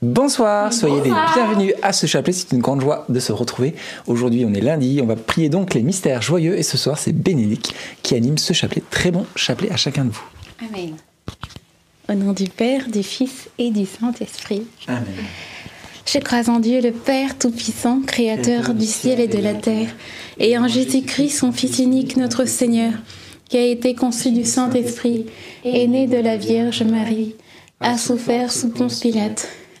Bonsoir, soyez les bienvenus à ce chapelet. C'est une grande joie de se retrouver. Aujourd'hui, on est lundi. On va prier donc les mystères joyeux. Et ce soir, c'est Bénédicte qui anime ce chapelet. Très bon chapelet à chacun de vous. Amen. Au nom du Père, du Fils et du Saint-Esprit. Amen. Je crois en Dieu, le Père Tout-Puissant, Créateur du ciel et de la terre, et en Jésus-Christ, son Fils unique, notre Seigneur, qui a été conçu du Saint-Esprit, est né de la Vierge Marie, a souffert sous Ponce Pilate,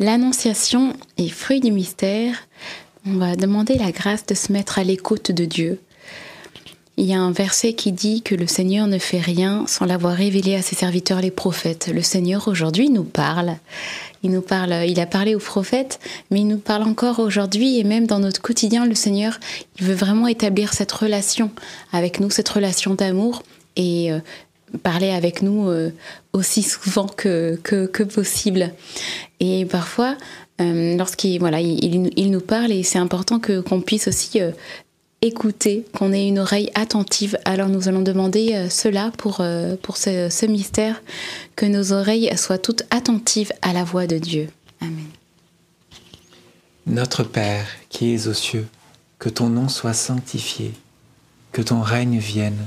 l'Annonciation et fruit du mystère. On va demander la grâce de se mettre à l'écoute de Dieu. Il y a un verset qui dit que le Seigneur ne fait rien sans l'avoir révélé à ses serviteurs les prophètes. Le Seigneur aujourd'hui nous parle. Il nous parle, il a parlé aux prophètes, mais il nous parle encore aujourd'hui et même dans notre quotidien, le Seigneur, il veut vraiment établir cette relation avec nous, cette relation d'amour et euh, parler avec nous euh, aussi souvent que, possible. Et parfois, euh, lorsqu'il voilà, il, il, nous parle et c'est important que qu'on puisse aussi écouter, qu'on ait une oreille attentive. Alors nous allons demander euh, cela pour, euh, pour ce, ce, mystère, que nos oreilles soient toutes attentives à la voix de Dieu. Amen. Notre Père qui es aux cieux, que ton nom soit sanctifié, que ton règne vienne,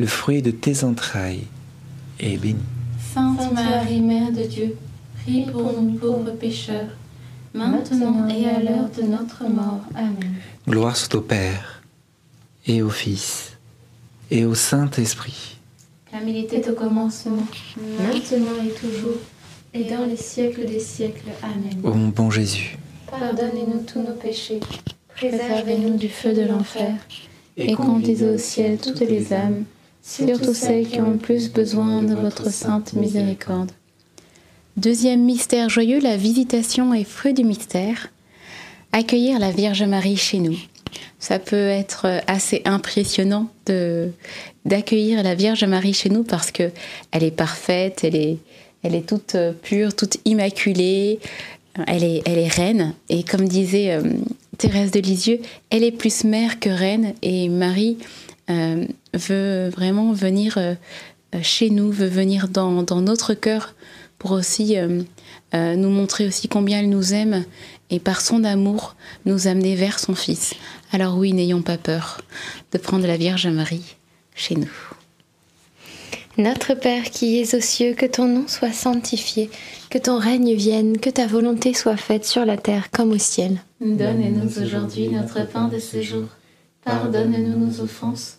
le fruit de tes entrailles, est béni. Sainte Marie, Mère de Dieu, prie pour nous pauvres pécheurs, maintenant et à l'heure de notre mort. Amen. Gloire soit au Père, et au Fils, et au Saint-Esprit. Comme il était au commencement, maintenant et toujours, et dans les siècles des siècles. Amen. Ô mon bon Jésus, Pardonnez-nous tous nos péchés, préservez-nous du feu de l'enfer, et conduisez au ciel toutes les âmes, surtout celles qui ont le plus besoin de votre sainte miséricorde. Deuxième mystère joyeux, la visitation et fruit du mystère. Accueillir la Vierge Marie chez nous. Ça peut être assez impressionnant de d'accueillir la Vierge Marie chez nous parce que elle est parfaite, elle est elle est toute pure, toute immaculée, elle est elle est reine et comme disait euh, Thérèse de Lisieux, elle est plus mère que reine et Marie euh, veut vraiment venir euh, chez nous, veut venir dans, dans notre cœur pour aussi euh, euh, nous montrer aussi combien elle nous aime et par son amour nous amener vers son Fils. Alors oui, n'ayons pas peur de prendre la Vierge Marie chez nous. Notre Père qui es aux cieux, que ton nom soit sanctifié, que ton règne vienne, que ta volonté soit faite sur la terre comme au ciel. Donne-nous aujourd'hui notre pain de ce jour. Pardonne-nous nos offenses,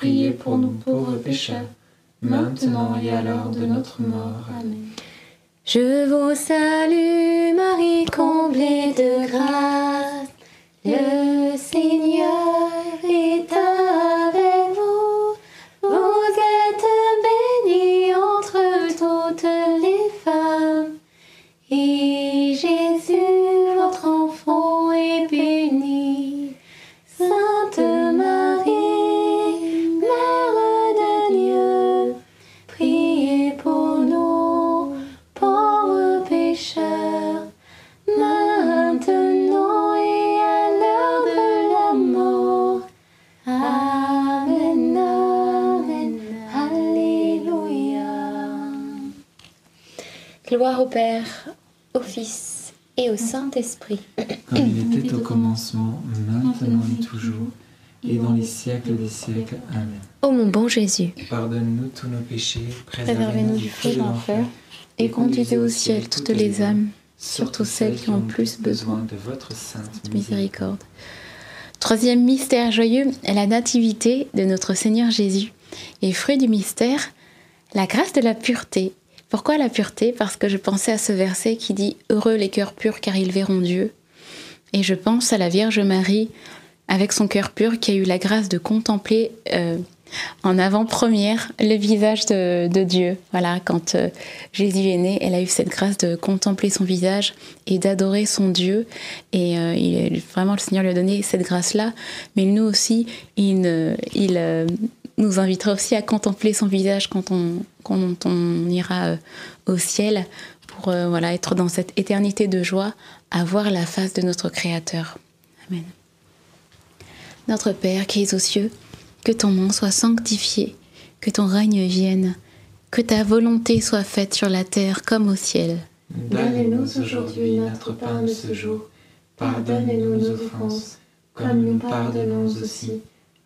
priez pour nous pauvres pécheurs, maintenant et à l'heure de notre mort. Amen. Je vous salue Marie, comblée de grâce. Père, au Fils et au Saint-Esprit. Comme il était au commencement, maintenant et toujours, et dans les siècles des siècles. Amen. Ô mon bon Jésus, Pardonne-nous tous nos péchés, Préservez-nous du feu de l'enfer et conduisez au ciel toutes les âmes, surtout celles qui ont le plus besoin de votre sainte de miséricorde. Troisième mystère joyeux, la nativité de notre Seigneur Jésus. Et fruit du mystère, la grâce de la pureté. Pourquoi la pureté? Parce que je pensais à ce verset qui dit Heureux les cœurs purs car ils verront Dieu. Et je pense à la Vierge Marie avec son cœur pur qui a eu la grâce de contempler euh, en avant-première le visage de, Dieu. Voilà, quand euh, Jésus est né, elle a eu cette grâce de contempler son visage et d'adorer son Dieu. Et euh, vraiment, le Seigneur lui a donné cette grâce-là. Mais nous aussi, il, nous invitera aussi à contempler son visage quand on, ira euh, au ciel pour euh, voilà, être dans cette éternité de joie, à voir la face de notre Créateur. Amen. Notre Père qui es aux cieux, que ton nom soit sanctifié, que ton règne vienne, que ta volonté soit faite sur la terre comme au ciel. Donne-nous aujourd'hui notre pain de ce jour. Pardonne-nous nos offenses, comme nous pardonnons aussi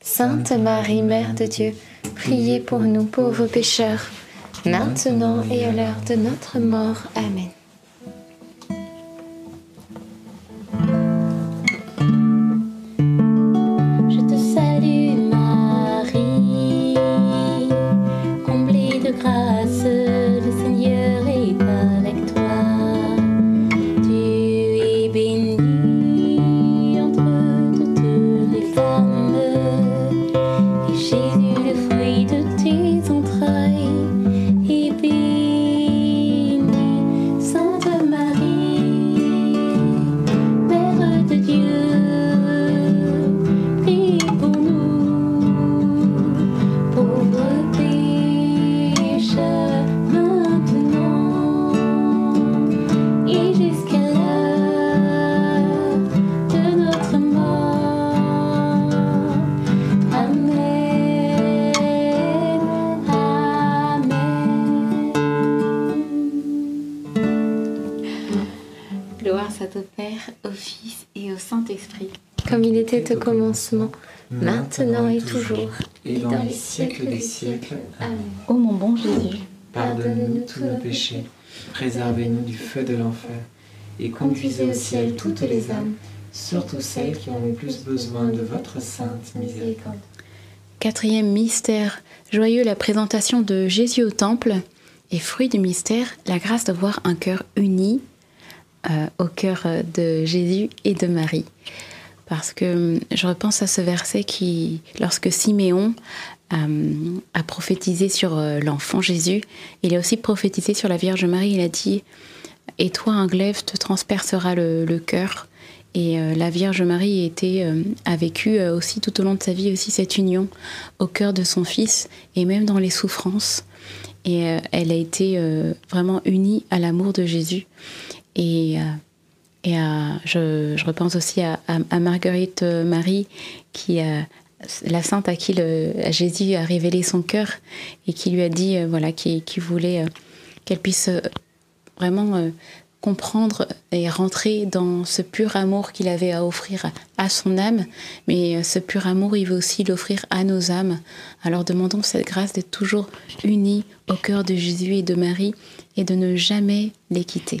Sainte Marie, Mère de Dieu, priez pour nous pauvres pécheurs, maintenant et à l'heure de notre mort. Amen. Fils et au Saint-Esprit. Comme il était au commencement, maintenant et toujours. et dans les siècles des siècles. Amen. Ô mon bon Jésus, Pardonne-nous tous nos péchés, préservez-nous du feu de l'enfer, et conduisez au ciel toutes les âmes, surtout celles qui ont le plus besoin de votre sainte miséricorde. quatrième mystère joyeux, la présentation de Jésus au temple. Et fruit du mystère, la grâce d'avoir un cœur uni au cœur de Jésus et de Marie. Parce que hum, je repense à ce verset qui, lorsque Siméon euh, a prophétisé sur euh, l'enfant Jésus, il a aussi prophétisé sur la Vierge Marie. Il a dit Et toi, un glaive te transpercera le, cœur. Et euh, la Vierge Marie était, euh, a vécu euh, aussi tout au long de sa vie aussi cette union au cœur de son Fils et même dans les souffrances. Et euh, elle a été euh, vraiment unie à l'amour de Jésus. Et, euh, à- je, repense aussi à, Marguerite euh, Marie, qui la sainte à qui Jésus a révélé son cœur et qui lui a dit euh, voilà qui, voulait euh, qu'elle puisse euh, vraiment euh, comprendre et rentrer dans ce pur amour qu'il avait à offrir à, son âme, mais euh, ce pur amour, il veut aussi l'offrir à nos âmes. Alors demandons cette grâce d'être toujours unis au cœur de Jésus et de Marie et de ne jamais les quitter.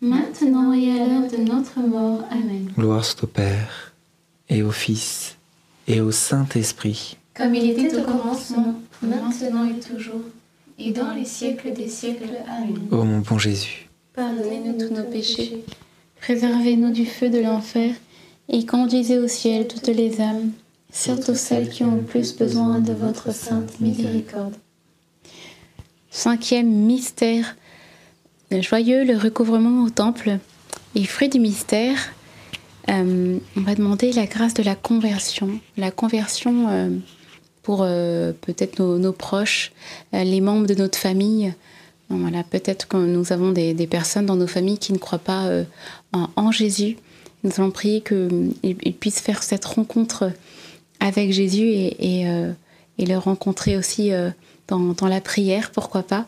maintenant et à l'heure de notre mort. Amen. Gloire soit au Père, et au Fils, et au Saint-Esprit. Comme il était au commencement, maintenant et toujours, et dans les siècles des siècles. Amen. Ô mon bon Jésus, Pardonnez-nous tous nos péchés, préservez-nous du feu de l'enfer, et conduisez au ciel toutes les âmes, surtout celles qui ont le plus besoin de votre sainte miséricorde. Cinquième mystère joyeux, le recouvrement au temple. Et fruit du mystère, euh, on va demander la grâce de la conversion. La conversion euh, pour euh, peut-être nos, proches, les membres de notre famille. Voilà, peut-être que nous avons des, personnes dans nos familles qui ne croient pas en, Jésus. Nous allons prier qu'ils puissent faire cette rencontre avec Jésus et, le rencontrer aussi dans la prière, pourquoi pas.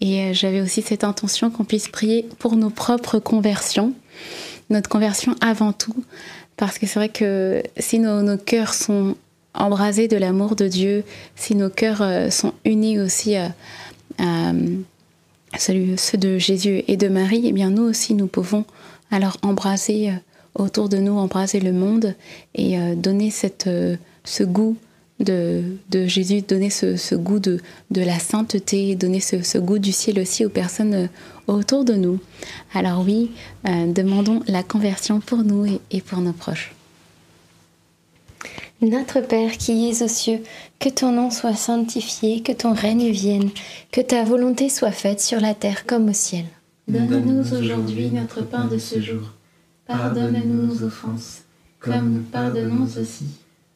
Et euh, j'avais aussi cette intention qu'on puisse prier pour nos propres conversions, notre conversion avant tout, parce que c'est vrai que si nos, cœurs sont embrasés de l'amour de Dieu, si nos cœurs euh, sont unis aussi à, à, ceux de Jésus et de Marie, eh bien nous aussi nous pouvons alors embraser euh, autour de nous, embraser le monde et euh, donner cette, euh, ce goût de, de Jésus, donner ce, ce goût de, de la sainteté, donner ce, ce goût du ciel aussi aux personnes euh, autour de nous. Alors oui, euh, demandons la conversion pour nous et, et pour nos proches. Notre Père qui es aux cieux, que ton nom soit sanctifié, que ton règne vienne, que ta volonté soit faite sur la terre comme au ciel. Donne-nous aujourd'hui notre pain de ce jour. Pardonne-nous nos offenses, comme nous pardonnons aussi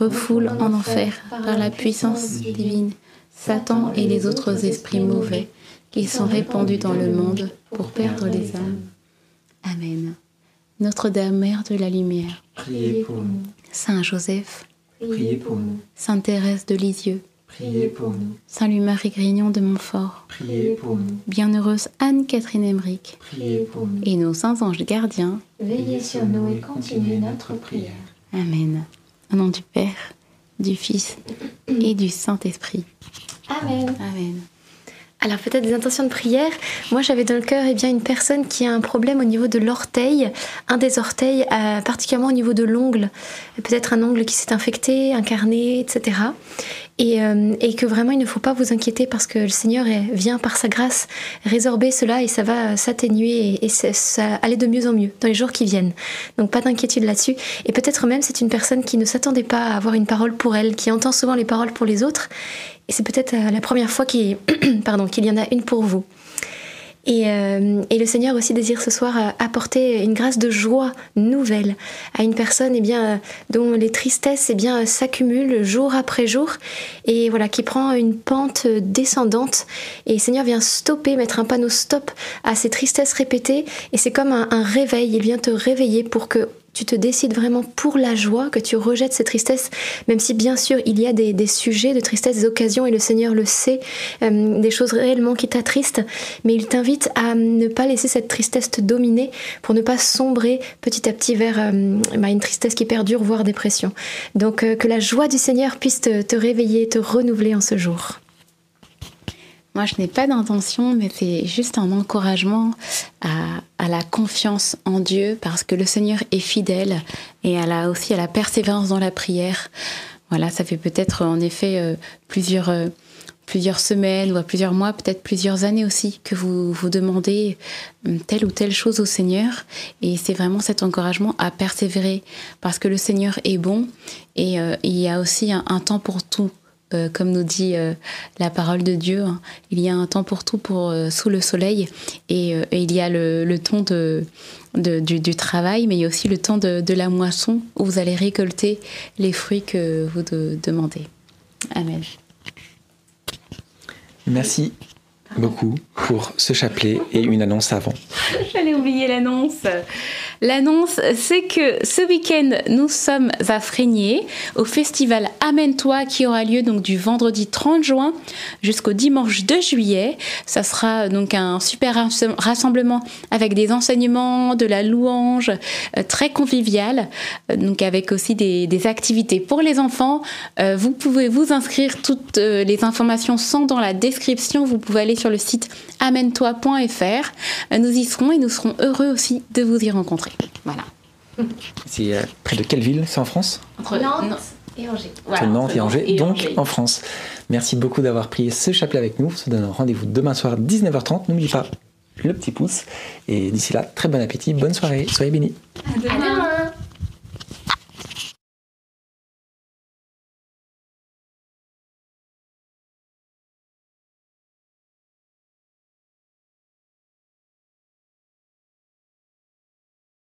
refoule en enfer par la puissance divine Satan et les autres esprits mauvais qui sont répandus dans le monde pour perdre les âmes. Amen. Notre-Dame, Mère de la Lumière, Priez pour nous, Saint Joseph, priez pour nous, Sainte Thérèse de Lisieux, priez pour nous, Saint Louis-Marie Grignon de Montfort, priez pour nous, Bienheureuse Anne-Catherine Emmerich, priez pour nous. et nos saints anges gardiens. Veillez sur nous et continuez notre prière. Amen. Au nom du Père, du Fils et du Saint-Esprit. Amen. Amen. Alors peut-être des intentions de prière. Moi j'avais dans le cœur eh bien une personne qui a un problème au niveau de l'orteil, un des orteils, euh, particulièrement au niveau de l'ongle, peut-être un ongle qui s'est infecté, un carnet, etc. Et, euh, et que vraiment il ne faut pas vous inquiéter parce que le Seigneur vient par sa grâce résorber cela et ça va s'atténuer et, ça, aller de mieux en mieux dans les jours qui viennent. Donc pas d'inquiétude là-dessus. Et peut-être même c'est une personne qui ne s'attendait pas à avoir une parole pour elle, qui entend souvent les paroles pour les autres. Et c'est peut-être euh, la première fois qu'il qu'il y en a une pour vous. Et, euh, et le Seigneur aussi désire ce soir euh, apporter une grâce de joie nouvelle à une personne eh bien, euh, dont les tristesses eh bien, s'accumulent jour après jour et voilà, qui prend une pente descendante. Et le Seigneur vient stopper, mettre un panneau stop à ces tristesses répétées. Et c'est comme un réveil, il vient te réveiller pour que tu te décides vraiment pour la joie, que tu rejettes ces tristesses, même si bien sûr il y a des, sujets de tristesse, des occasions, et le Seigneur le sait, euh, des choses réellement qui t'attristent, mais il t'invite à ne pas laisser cette tristesse te dominer pour ne pas sombrer petit à petit vers euh, bah, une tristesse qui perdure, voire dépression. Donc euh, que la joie du Seigneur puisse te, te réveiller, te renouveler en ce jour. Moi, je n'ai pas d'intention, mais c'est juste un encouragement à, à la confiance en Dieu, parce que le Seigneur est fidèle et à la, aussi à la persévérance dans la prière. Voilà, ça fait peut-être en effet euh, plusieurs, euh, plusieurs semaines ou à plusieurs mois, peut-être plusieurs années aussi, que vous vous demandez euh, telle ou telle chose au Seigneur. Et c'est vraiment cet encouragement à persévérer, parce que le Seigneur est bon et euh, il y a aussi un temps pour tout. Euh, comme nous dit euh, la parole de Dieu, hein, il y a un temps pour tout euh, sous le soleil et, il y a le, temps du, travail, mais il y a aussi le temps de, la moisson où vous allez récolter les fruits que vous de- demandez. Amen. Merci beaucoup pour ce chapelet et une annonce avant. J'allais oublier l'annonce. L'annonce, c'est que ce week-end, nous sommes à Frénier au festival Amène-toi qui aura lieu donc du vendredi 30 juin jusqu'au dimanche 2 juillet. Ça sera donc un super rasse- rassemblement avec des enseignements, de la louange, euh, très convivial, euh, donc avec aussi des, des activités pour les enfants. Euh, vous pouvez vous inscrire, toutes les informations sont dans la description. Vous pouvez aller sur le site amène-toi.fr. Nous y serons et nous serons heureux aussi de vous y rencontrer. Voilà. C'est euh, près de quelle ville C'est en France? Entre Nantes. Et Angers. Voilà, Nantes et Angers, donc en France. Merci beaucoup d'avoir prié ce chapelet avec nous. On se donne rendez-vous demain soir 19h30. N'oublie pas le petit pouce. Et d'ici là, très bon appétit, bonne soirée, soyez bénis. À demain.